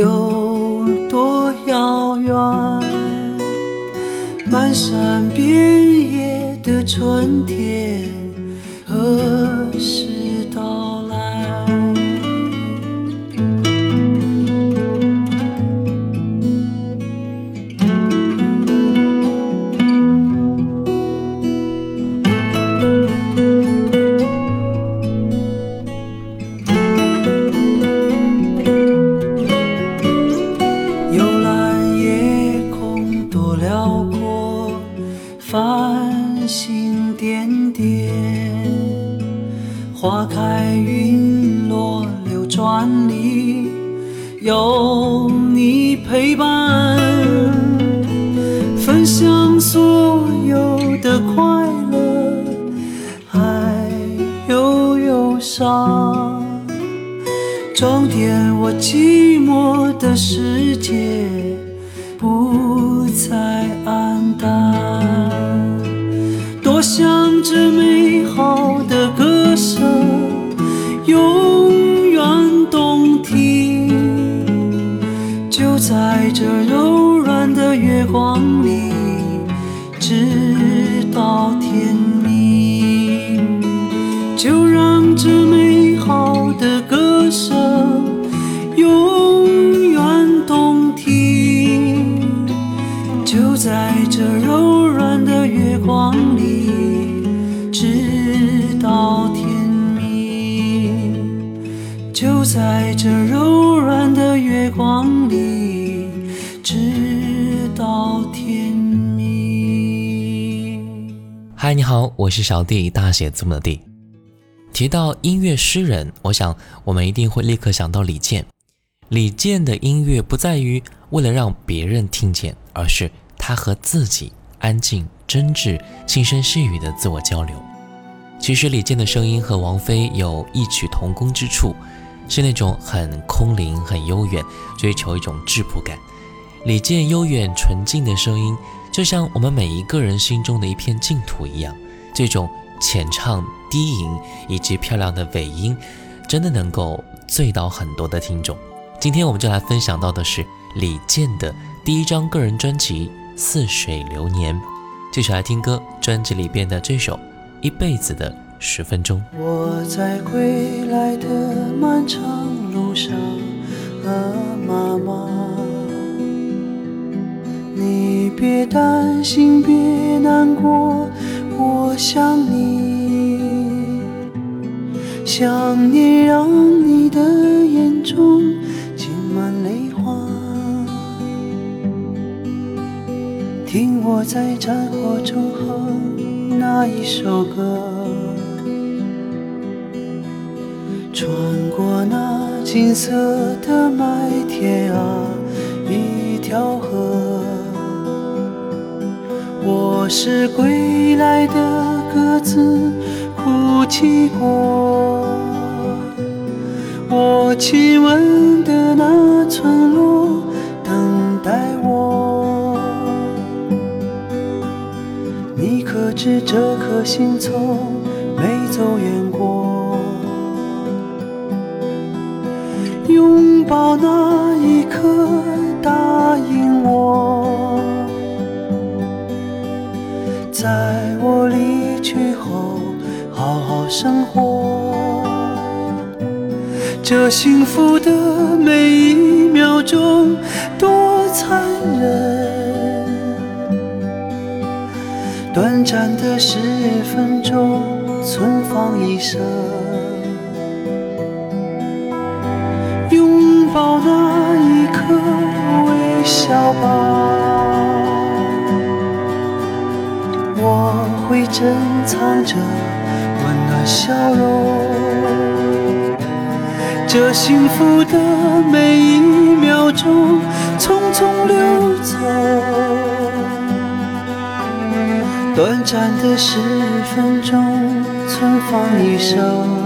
有多遥远？漫山遍野的春天和的世界，不再黯淡。多想这美好的歌声永远动听，就在这柔软的月光里，直到天明。就让这美好的歌好，我是小弟，大写字母的弟。提到音乐诗人，我想我们一定会立刻想到李健。李健的音乐不在于为了让别人听见，而是他和自己安静、真挚、轻声细语的自我交流。其实李健的声音和王菲有异曲同工之处，是那种很空灵、很悠远，追求一种质朴感。李健悠远纯净的声音，就像我们每一个人心中的一片净土一样。这种浅唱、低吟以及漂亮的尾音，真的能够醉倒很多的听众。今天我们就来分享到的是李健的第一张个人专辑《似水流年》，继续来听歌。专辑里边的这首《一辈子的十分钟》。我在归来的漫长路上，和，妈妈，别担心，别难过，我想你，想念让你的眼中浸满泪花。听我在战火中哼那一首歌。穿过那金色的麦田啊，一条河。我是归来的鸽子，哭泣过。我亲吻的那村落，等待我。你可知这颗心从没走远过？拥抱那一刻，答应我，在我离去后好好生活。这幸福的每一秒钟多残忍，短暂的十分钟存放一生。拥抱那一刻，微笑吧，会珍藏着温暖笑容。这幸福的每一秒钟，匆匆流走，短暂的十分钟，存放一生。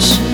别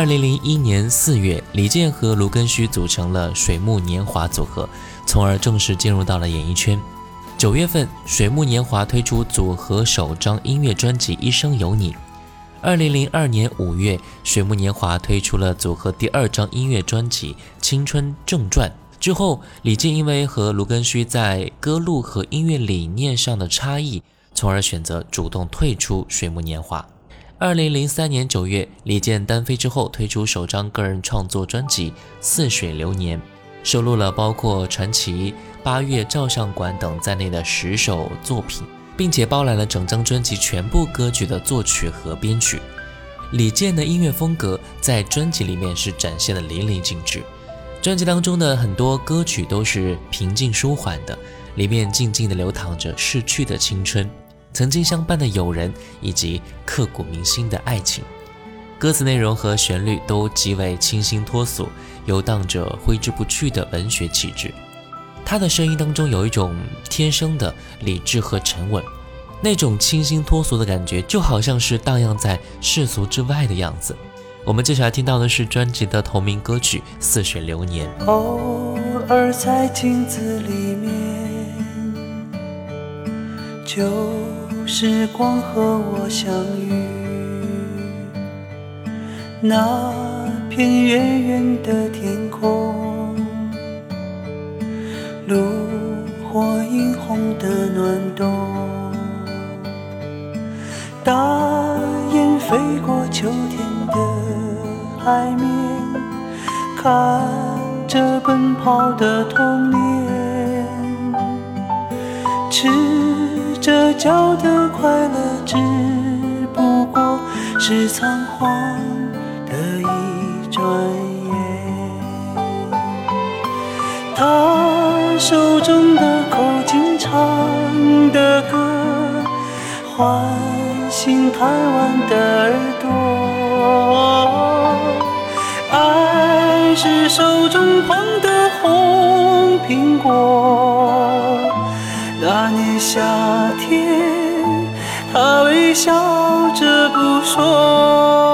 二零零一年四月，李健和卢庚戌组成了水木年华组合，从而正式进入到了演艺圈。九月份，水木年华推出组合首张音乐专辑《一生有你》。二零零二年五月，水木年华推出了组合第二张音乐专辑《青春正传》。之后，李健因为和卢庚戌在歌路和音乐理念上的差异，从而选择主动退出水木年华。二零零三年九月，李健单飞之后，推出首张个人创作专辑《似水流年》，收录了包括《传奇》《八月照相馆》等在内的十首作品。并且包揽了整张专辑全部歌曲的作曲和编曲。李健的音乐风格在专辑里面是展现的淋漓尽致。专辑当中的很多歌曲都是平静舒缓的，里面静静的流淌着逝去的青春、曾经相伴的友人以及刻骨铭心的爱情。歌词内容和旋律都极为清新脱俗，游荡着挥之不去的文学气质。他的声音当中有一种天生的理智和沉稳，那种清新脱俗的感觉，就好像是荡漾在世俗之外的样子。我们接下来听到的是专辑的同名歌曲《似水流年》。偶尔在镜子里面，就时光和我相遇，那片远远的天空。炉火映红的暖冬，大雁飞过秋天的海面，看着奔跑的童年，赤着脚的快乐，只不过是仓皇的一转眼。他手中的口琴唱的歌。唤醒台湾的耳朵，爱是手中捧的红苹果。那年夏天，他微笑着不说。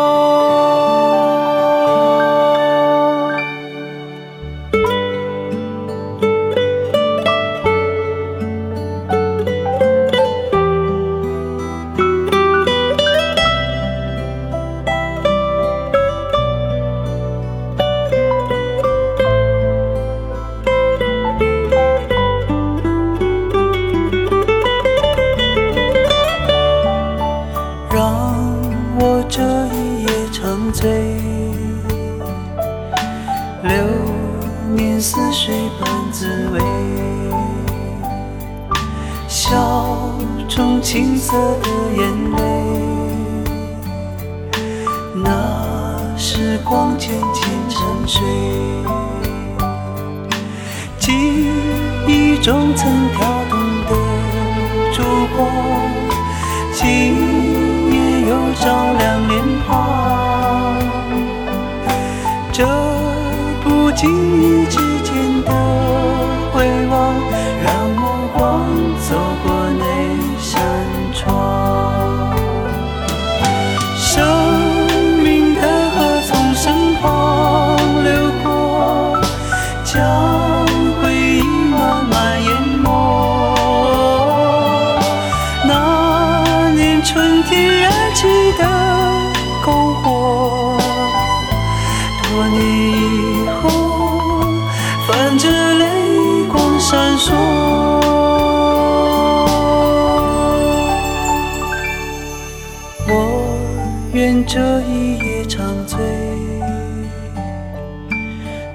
愿这一夜长醉，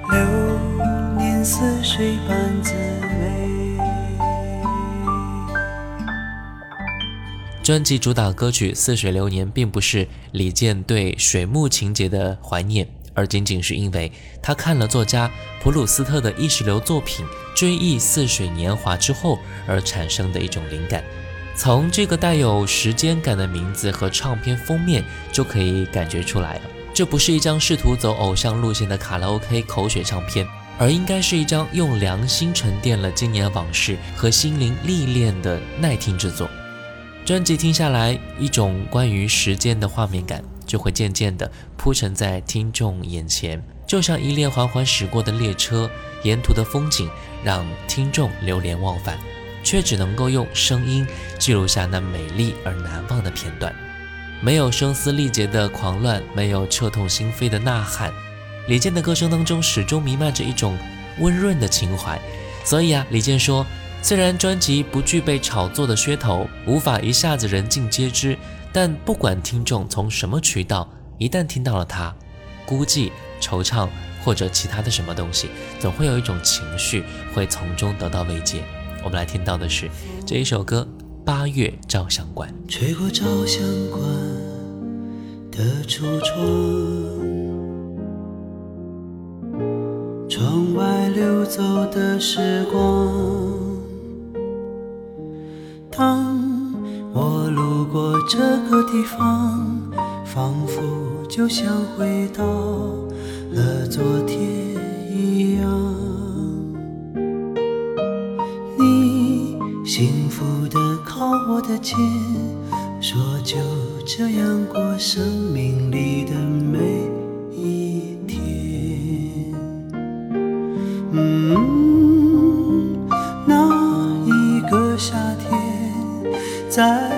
流年似水般滋味。专辑主打歌曲《似水流年》并不是李健对水木情节的怀念，而仅仅是因为他看了作家普鲁斯特的意识流作品《追忆似水年华》之后而产生的一种灵感。从这个带有时间感的名字和唱片封面就可以感觉出来了，这不是一张试图走偶像路线的卡拉 OK 口水唱片，而应该是一张用良心沉淀了今年往事和心灵历练的耐听之作。专辑听下来，一种关于时间的画面感就会渐渐地铺陈在听众眼前，就像一列缓缓驶过的列车，沿途的风景让听众流连忘返。却只能够用声音记录下那美丽而难忘的片段，没有声嘶力竭的狂乱，没有彻痛心扉的呐喊。李健的歌声当中始终弥漫着一种温润的情怀。所以啊，李健说，虽然专辑不具备炒作的噱头，无法一下子人尽皆知，但不管听众从什么渠道，一旦听到了它，孤寂、惆怅或者其他的什么东西，总会有一种情绪会从中得到慰藉。我们来听到的是这一首歌《八月照相馆》。吹过照相馆的橱窗，窗外流走的时光。当我路过这个地方，仿佛就像回到了昨天靠我的肩，说就这样过生命里的每一天。嗯，那一个夏天，在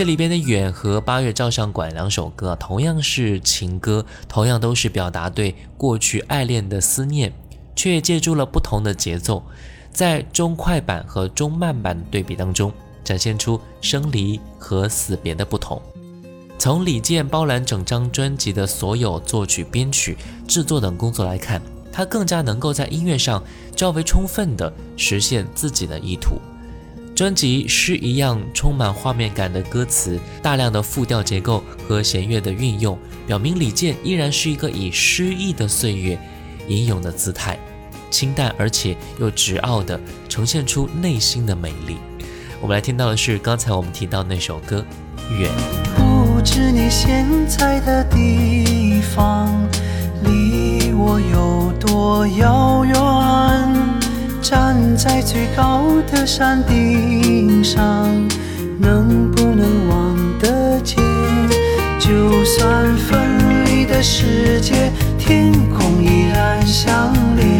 这里边的《远》和《八月照相馆》两首歌，同样是情歌，同样都是表达对过去爱恋的思念，却借助了不同的节奏，在中快板和中慢板对比当中，展现出生离和死别的不同。从李健包揽整张专辑的所有作曲、编曲、制作等工作来看，他更加能够在音乐上较为充分地实现自己的意图。专辑诗一样充满画面感的歌词，大量的复调结构和弦乐的运用，表明李健依然是一个以诗意的岁月吟咏的姿态，清淡而且又直傲的呈现出内心的美丽。我们来听到的是刚才我们提到那首歌《远》。不知你现在的地方离我有多遥远？站在最高的山顶上，能不能望得见？就算分离的世界，天空依然相连。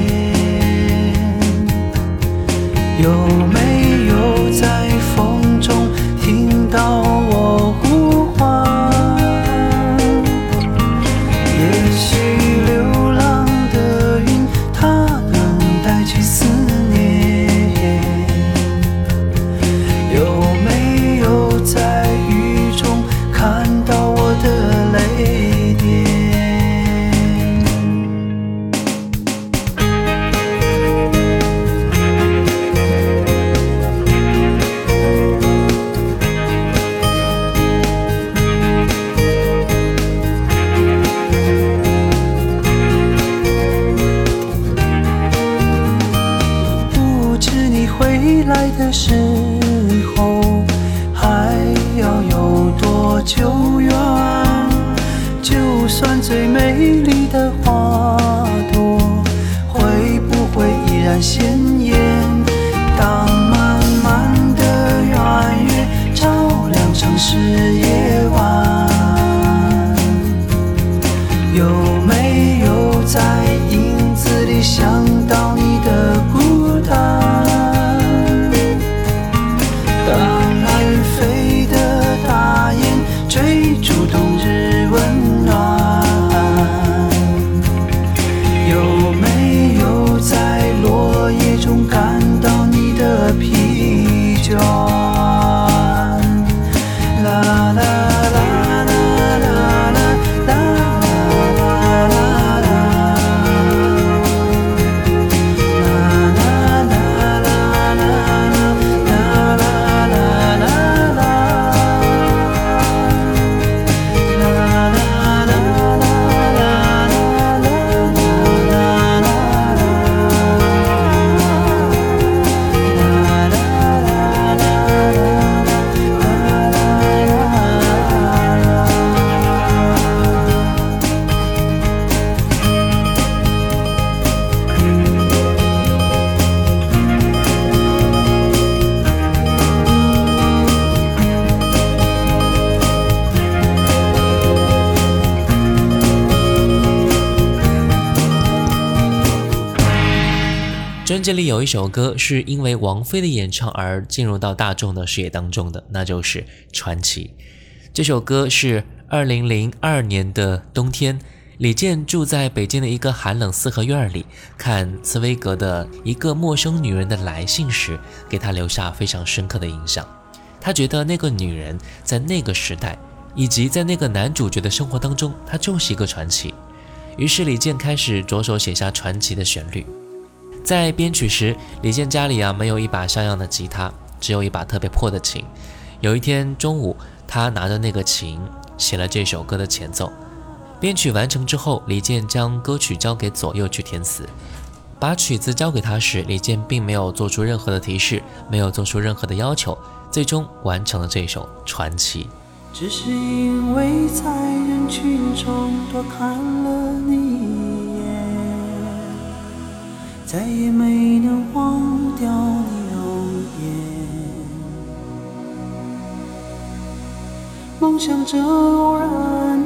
这里有一首歌是因为王菲的演唱而进入到大众的视野当中的，那就是《传奇》。这首歌是二零零二年的冬天，李健住在北京的一个寒冷四合院里，看茨威格的一个陌生女人的来信时，给他留下非常深刻的印象。他觉得那个女人在那个时代，以及在那个男主角的生活当中，她就是一个传奇。于是李健开始着手写下传奇的旋律。在编曲时，李健家里啊没有一把像样的吉他，只有一把特别破的琴。有一天中午，他拿着那个琴写了这首歌的前奏。编曲完成之后，李健将歌曲交给左右去填词。把曲子交给他时，李健并没有做出任何的提示，没有做出任何的要求，最终完成了这首传奇。只是因为在人群中多看了再也没能忘掉你容颜。梦想着偶然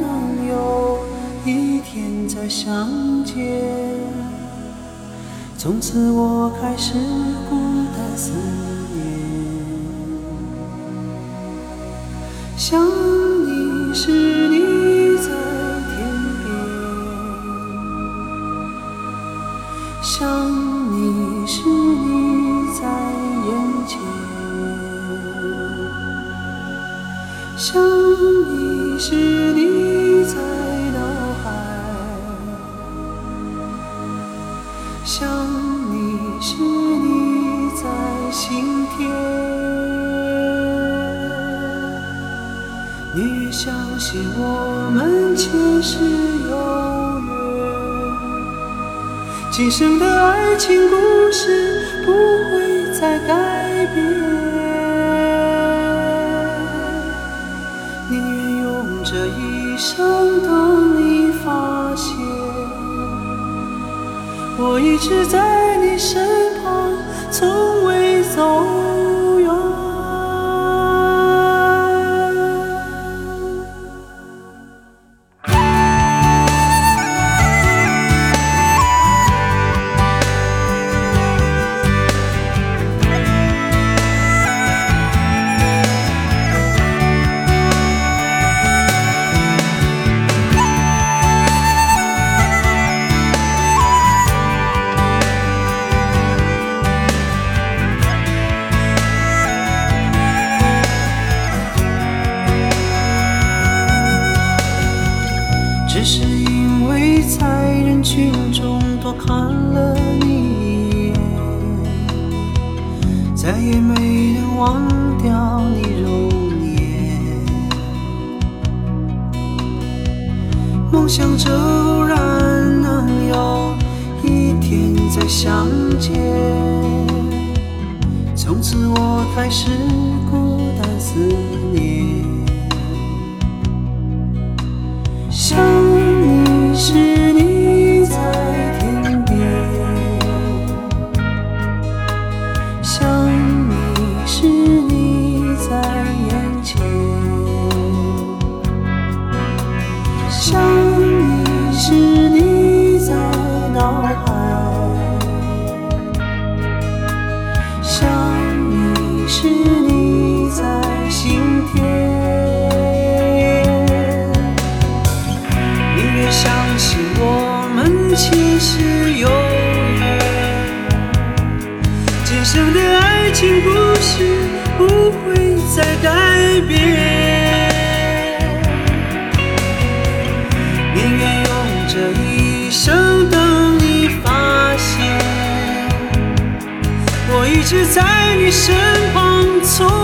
能有一天再相见，从此我开始孤单思念。想你时你在天边，想是你在脑海，想你时你在心田。你越相信我们前世有缘，今生的爱情故事不会再改变。我一直在你身旁，从未走。直在你身旁，从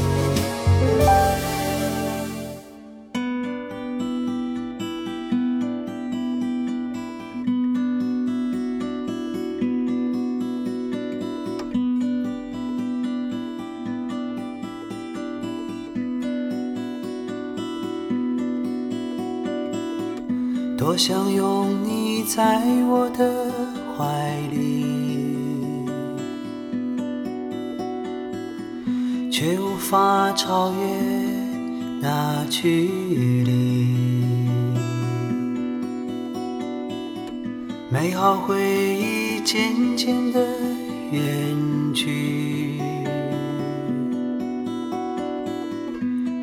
超越那距离。美好回忆渐渐的远去，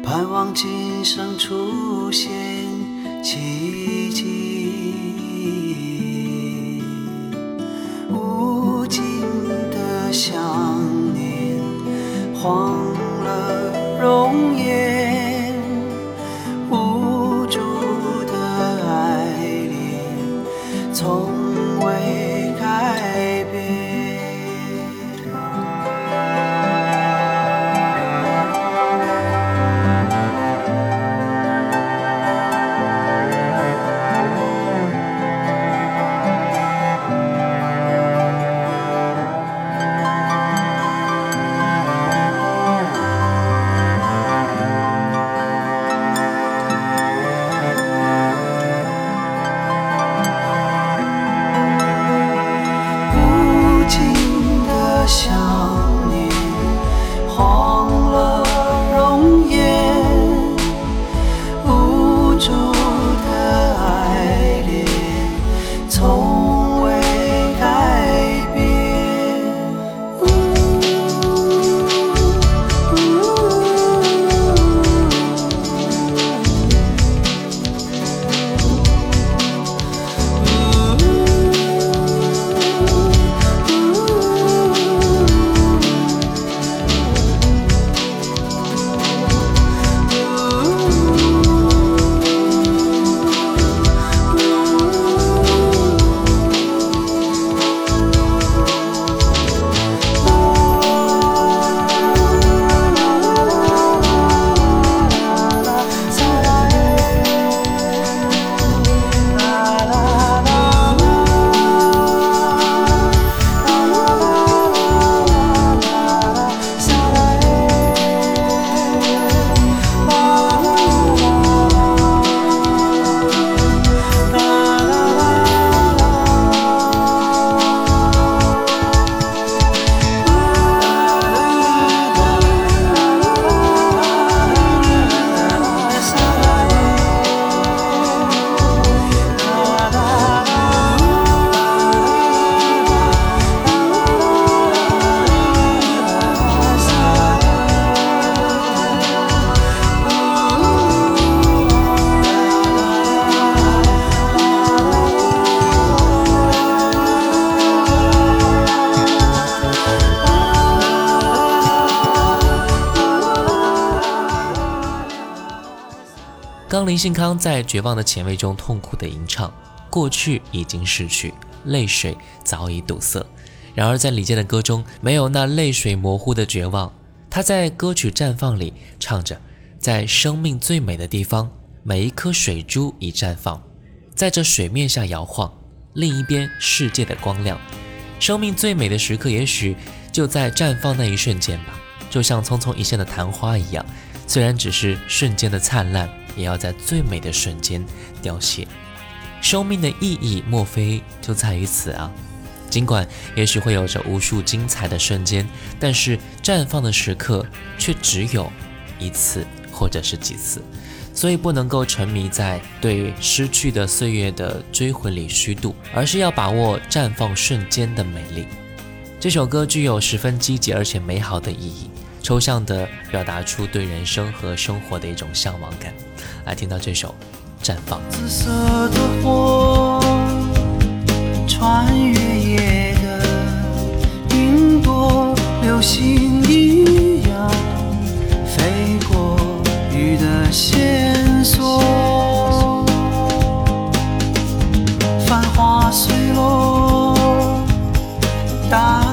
盼望今生出现奇迹。无尽的想念，荒容易，信康在绝望的前卫中痛苦地吟唱：“过去已经逝去，泪水早已堵塞。”然而，在李健的歌中，没有那泪水模糊的绝望。他在歌曲《绽放》里唱着：“在生命最美的地方，每一颗水珠已绽放，在这水面下摇晃。另一边，世界的光亮。生命最美的时刻，也许就在绽放那一瞬间吧，就像匆匆一现的昙花一样，虽然只是瞬间的灿烂。”也要在最美的瞬间凋谢。生命的意义莫非就在于此啊？尽管也许会有着无数精彩的瞬间，但是绽放的时刻却只有一次或者是几次。所以不能够沉迷在对失去的岁月的追魂里虚度，而是要把握绽放瞬间的美丽。这首歌具有十分积极而且美好的意义，抽象地表达出对人生和生活的一种向往感。来听到这首绽放。紫色的火穿越夜的云朵流星一样飞过雨的线索。繁落大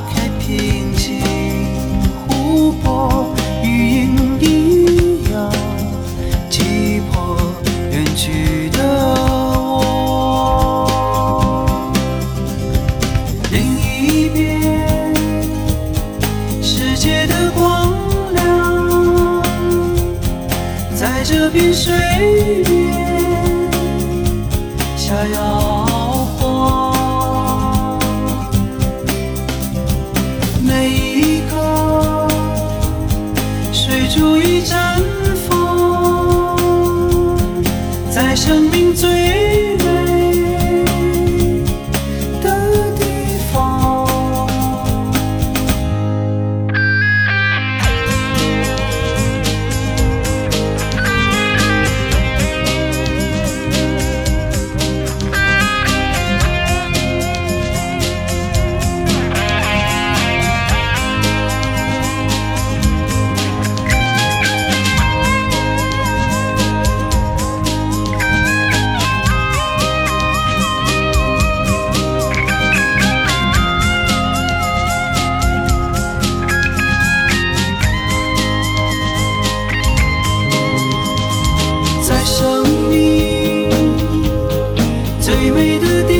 最美的地。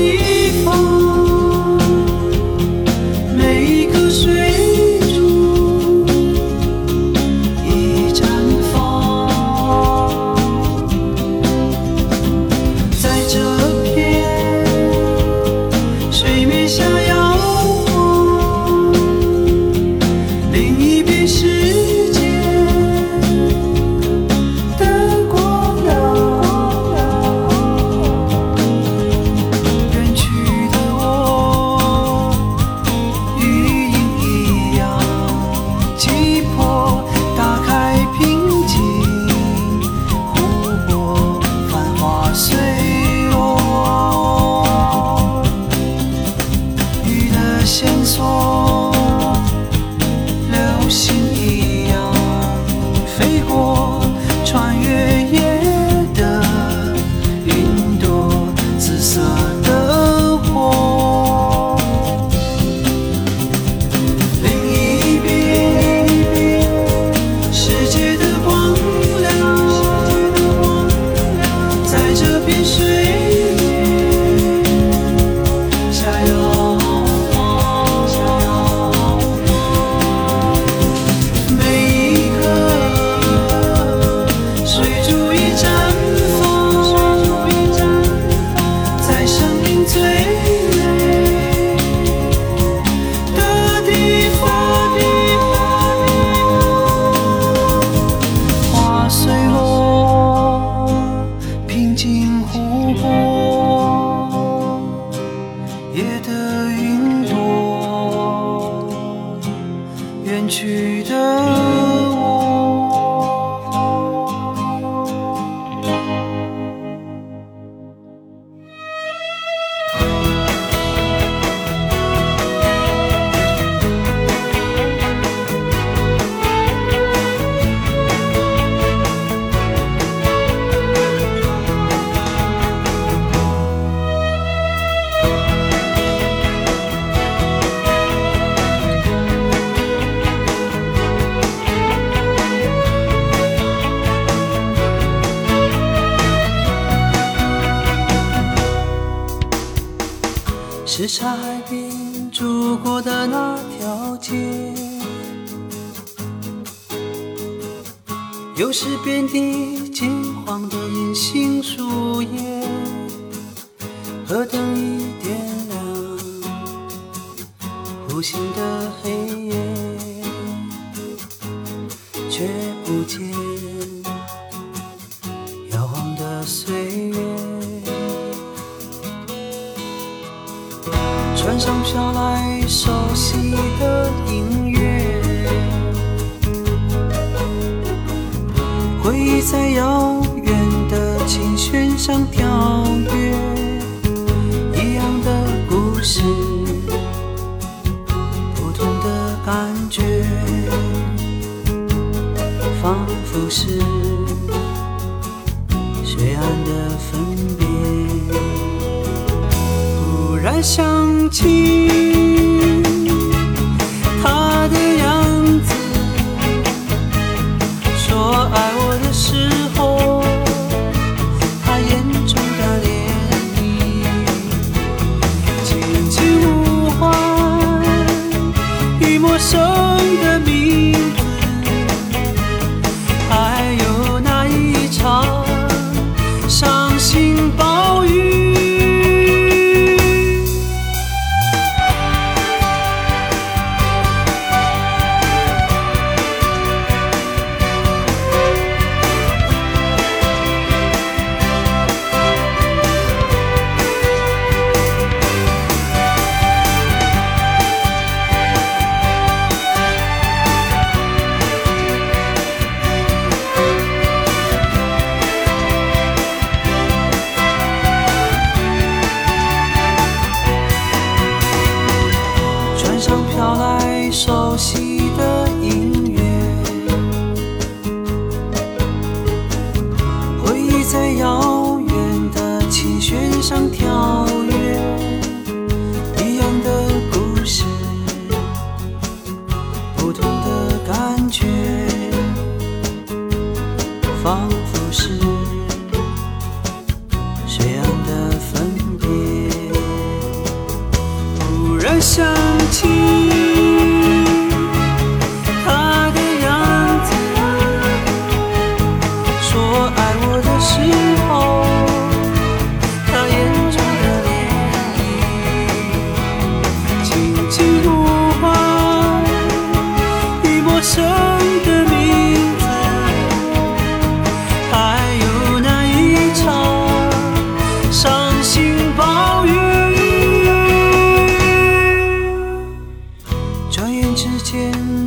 心的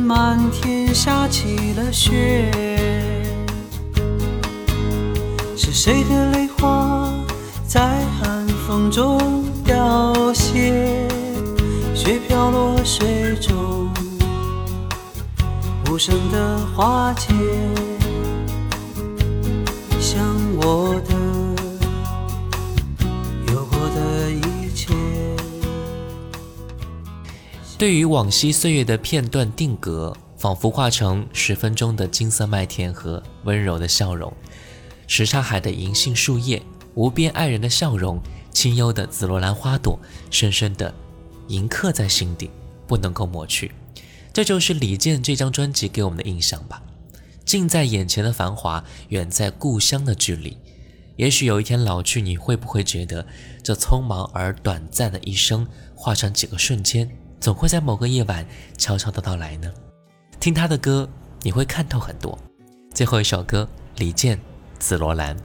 满天下起了雪，是谁的泪花在寒风中凋谢？雪飘落水中，无声的花间，对于往昔岁月的片段定格，仿佛化成十分钟的金色麦田和温柔的笑容，什刹海的银杏树叶，无边爱人的笑容，清幽的紫罗兰花朵，深深的铭刻在心底，不能够抹去。这就是李健这张专辑给我们的印象吧。近在眼前的繁华，远在故乡的距离。也许有一天老去，你会不会觉得这匆忙而短暂的一生，化成几个瞬间，总会在某个夜晚悄悄的到来呢？听他的歌，你会看透很多。最后一首歌，李健《紫罗兰》。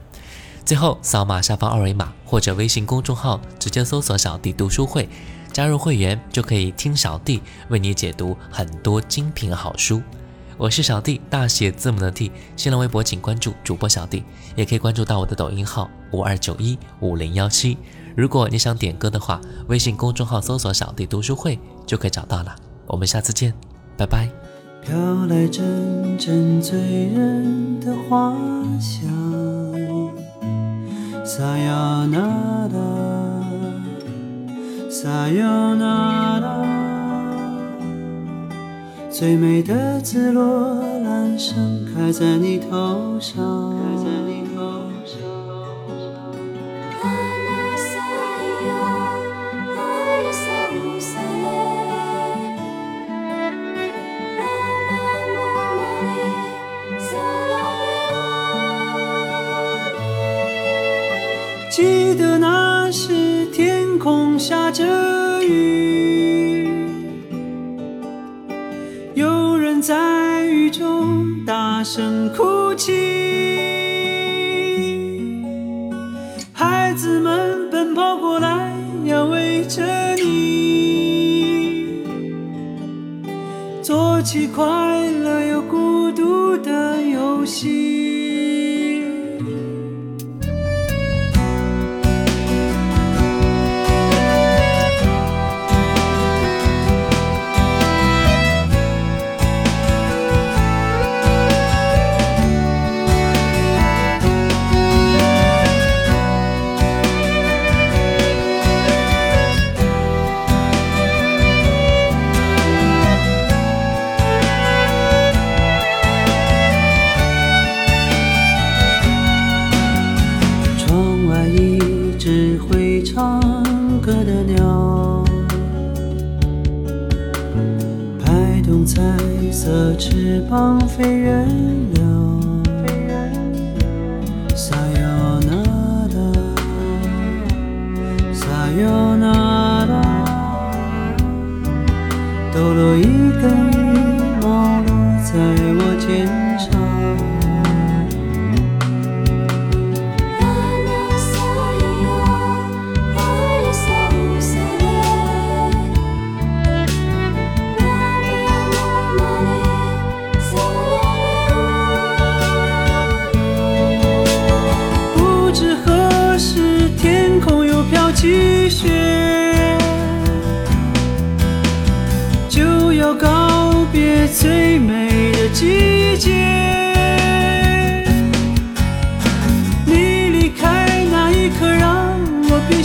最后扫码下方二维码或者微信公众号，直接搜索“小弟读书会”，加入会员就可以听小弟为你解读很多精品好书。我是小弟，大写字母的 D。新浪微博请关注主播小弟，也可以关注到我的抖音号五二九一五零幺七。如果你想点歌的话，微信公众号搜索“小弟读书会”就可以找到了。我们下次见，拜拜。飘来阵阵醉人的花香，撒呀那拉，撒呀那拉。最美的紫罗兰盛开在你头上，记得那时天空下着声哭泣，孩子们奔跑过来要围着你，做起快乐又孤独的游戏。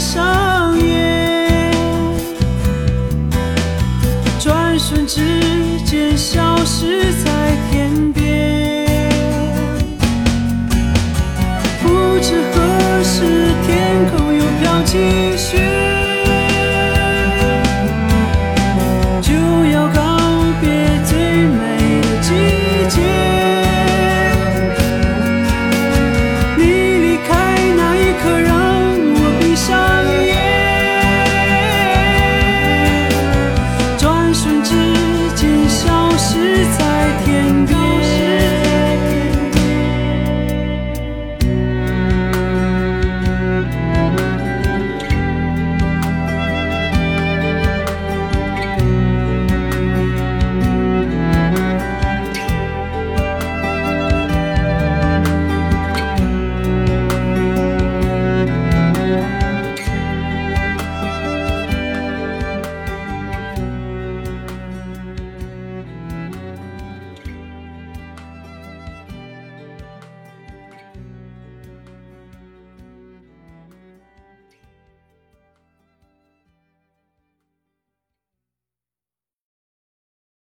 上演转瞬之间消失在天边。不知何时天空又飘起